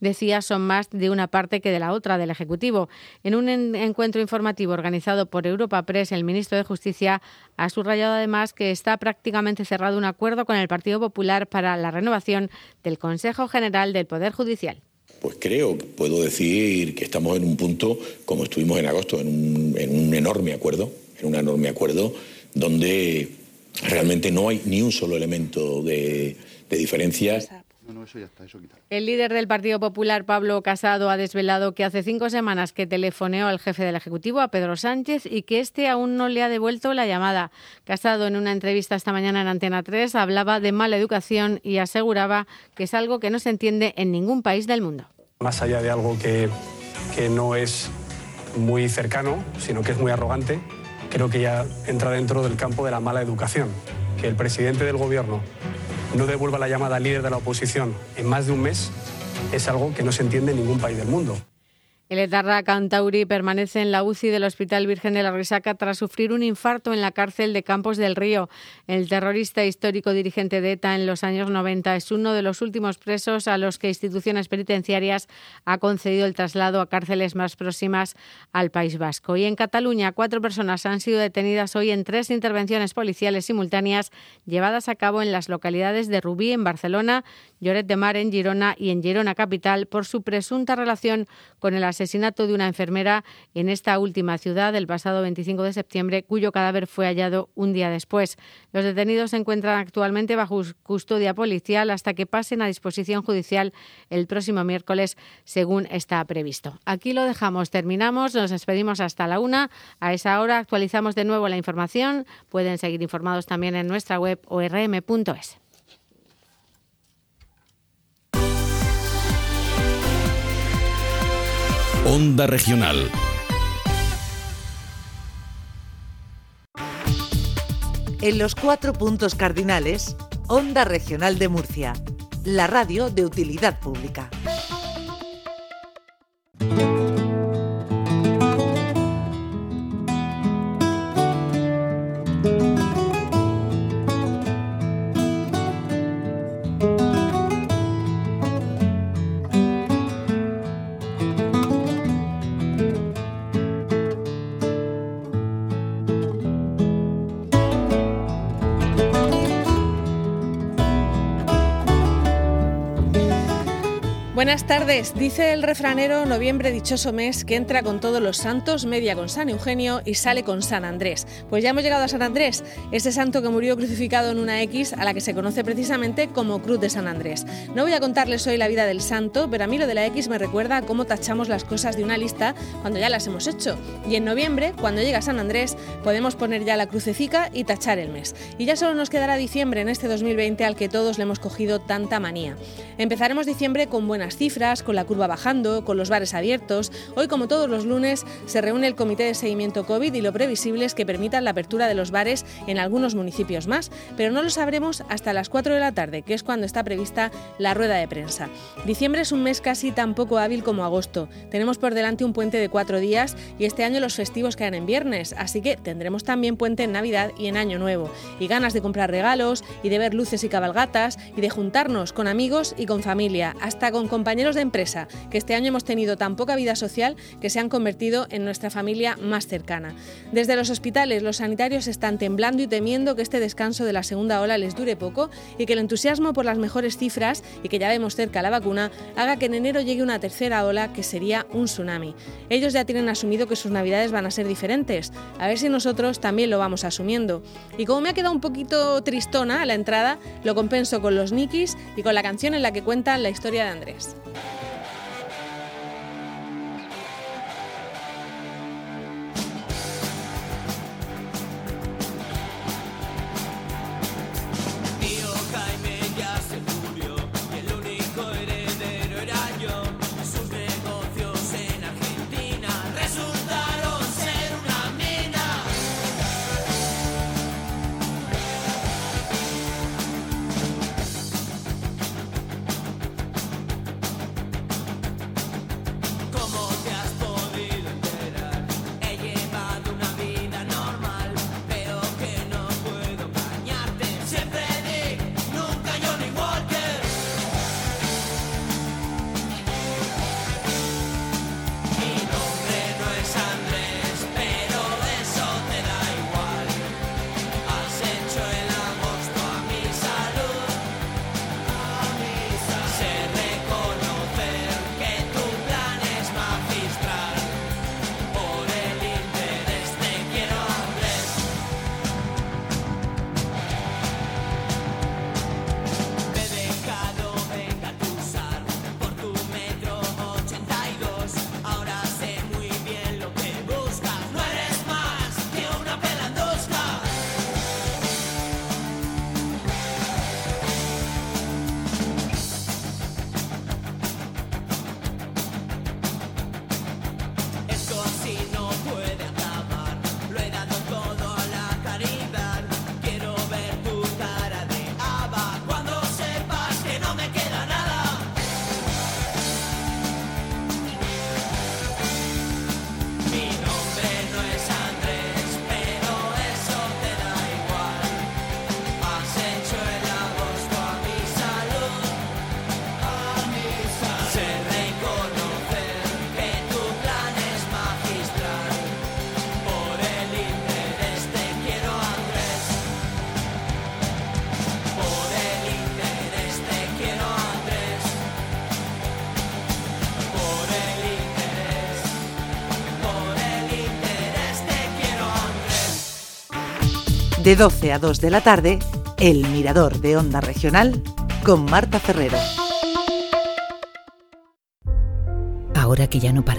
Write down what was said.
decía, son más de una parte que de la otra del Ejecutivo. En un encuentro informativo organizado por Europa Press, el ministro de Justicia ha subrayado además que está prácticamente cerrado un acuerdo con el Partido Popular para la renovación del Consejo General del Poder Judicial. Pues creo, puedo decir que estamos en un punto, como estuvimos en agosto, en un, enorme acuerdo, en un enorme acuerdo donde realmente no hay ni un solo elemento de, de diferencias. El líder del Partido Popular, Pablo Casado, ha desvelado que hace cinco semanas que telefoneó al jefe del Ejecutivo, a Pedro Sánchez, y que éste aún no le ha devuelto la llamada. Casado, en una entrevista esta mañana en Antena 3, hablaba de mala educación y aseguraba que es algo que no se entiende en ningún país del mundo. Más allá de algo que, que no es muy cercano, sino que es muy arrogante, creo que ya entra dentro del campo de la mala educación. Que el presidente del Gobierno no devuelva la llamada al líder de la oposición en más de un mes es algo que no se entiende en ningún país del mundo. El etarra Cantauri permanece en la UCI del Hospital Virgen de la Risaca tras sufrir un infarto en la cárcel de Campos del Río. El terrorista histórico dirigente de ETA en los años 90 es uno de los últimos presos a los que instituciones penitenciarias ha concedido el traslado a cárceles más próximas al País Vasco. Y en Cataluña, cuatro personas han sido detenidas hoy en tres intervenciones policiales simultáneas llevadas a cabo en las localidades de Rubí, en Barcelona, Lloret de Mar, en Girona y en Girona Capital por su presunta relación con el asesinato de una enfermera en esta última ciudad el pasado 25 de septiembre, cuyo cadáver fue hallado un día después. Los detenidos se encuentran actualmente bajo custodia policial hasta que pasen a disposición judicial el próximo miércoles, según está previsto. Aquí lo dejamos, terminamos, nos despedimos hasta la una. A esa hora actualizamos de nuevo la información. Pueden seguir informados también en nuestra web orm.es. Onda Regional. En los cuatro puntos cardinales, Onda Regional de Murcia, la radio de utilidad pública. Buenas tardes. Dice el refranero noviembre dichoso mes que entra con todos los santos, media con San Eugenio y sale con San Andrés. Pues ya hemos llegado a San Andrés, ese santo que murió crucificado en una X a la que se conoce precisamente como Cruz de San Andrés. No voy a contarles hoy la vida del santo, pero a mí lo de la X me recuerda a cómo tachamos las cosas de una lista cuando ya las hemos hecho. Y en noviembre, cuando llega San Andrés, podemos poner ya la crucecica y tachar el mes. Y ya solo nos quedará diciembre en este 2020 al que todos le hemos cogido tanta manía. Empezaremos diciembre con buenas cifras, con la curva bajando, con los bares abiertos. Hoy, como todos los lunes, se reúne el Comité de Seguimiento COVID y lo previsible es que permitan la apertura de los bares en algunos municipios más, pero no lo sabremos hasta las 4 de la tarde, que es cuando está prevista la rueda de prensa. Diciembre es un mes casi tan poco hábil como agosto. Tenemos por delante un puente de cuatro días y este año los festivos caen en viernes, así que tendremos también puente en Navidad y en Año Nuevo. Y ganas de comprar regalos y de ver luces y cabalgatas y de juntarnos con amigos y con familia, hasta con compañeros de empresa, que este año hemos tenido tan poca vida social que se han convertido en nuestra familia más cercana. Desde los hospitales, los sanitarios están temblando y temiendo que este descanso de la segunda ola les dure poco y que el entusiasmo por las mejores cifras y que ya vemos cerca la vacuna haga que en enero llegue una tercera ola que sería un tsunami. Ellos ya tienen asumido que sus navidades van a ser diferentes. A ver si nosotros también lo vamos asumiendo. Y como me ha quedado un poquito tristona a la entrada, lo compenso con los Nikis y con la canción en la que cuentan la historia de Andrés. Música De 12 a 2 de la tarde, El Mirador de Onda Regional con Marta Ferrero. Ahora que ya no para